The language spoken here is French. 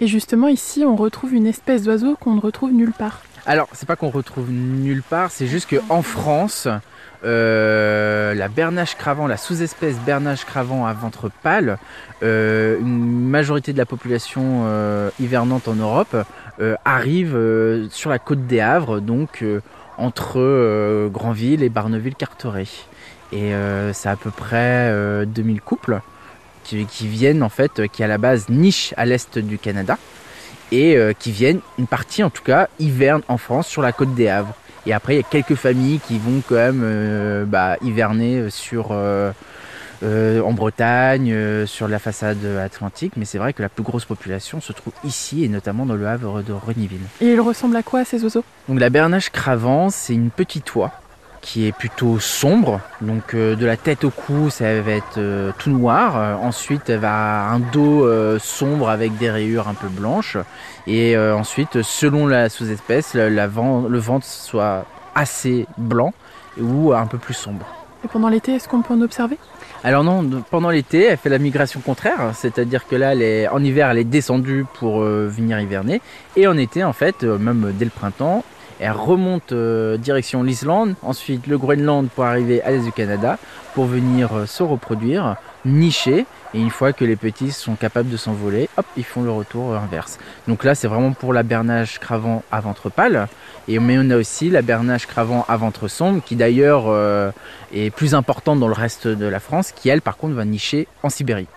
Et justement, ici, on retrouve une espèce d'oiseau qu'on ne retrouve nulle part. Alors, c'est pas qu'on retrouve nulle part, c'est juste qu'en France, euh, la bernache cravant, la sous-espèce bernache cravant à ventre pâle, euh, une majorité de la population euh, hivernante en Europe arrive sur la côte des Havres, donc entre Granville et Barneville-Carteret. Et c'est à peu près 2000 couples qui, qui, viennent en fait, qui à la base nichent à l'est du Canada et qui viennent, une partie en tout cas, hiverne en France sur la côte des Havres. Et après, il y a quelques familles qui vont quand même euh, bah, hiverner sur, euh, euh, en Bretagne, sur la façade atlantique. Mais c'est vrai que la plus grosse population se trouve ici et notamment dans le havre de Reniville. Et il ressemble à quoi ces oiseaux? Donc la bernache cravant, c'est une petite oie qui est plutôt sombre. Donc euh, de la tête au cou, ça va être euh, tout noir. Euh, ensuite, elle va un dos sombre avec des rayures un peu blanches. Et ensuite, selon la sous-espèce, le ventre soit assez blanc ou un peu plus sombre. Et pendant l'été, est-ce qu'on peut en observer? Alors non, pendant l'été, elle fait la migration contraire, c'est-à-dire que là, en hiver, elle est descendue pour venir hiverner, et en été, en fait, même dès le printemps, elle remonte euh, direction l'Islande, ensuite le Groenland pour arriver à l'est du Canada, pour venir euh, se reproduire, nicher, et une fois que les petits sont capables de s'envoler, hop, ils font le retour inverse. Donc là, c'est vraiment pour la bernage cravant à ventre pâle, mais on a aussi la bernage cravant à ventre sombre, qui d'ailleurs euh, est plus importante dans le reste de la France, qui elle, par contre, va nicher en Sibérie.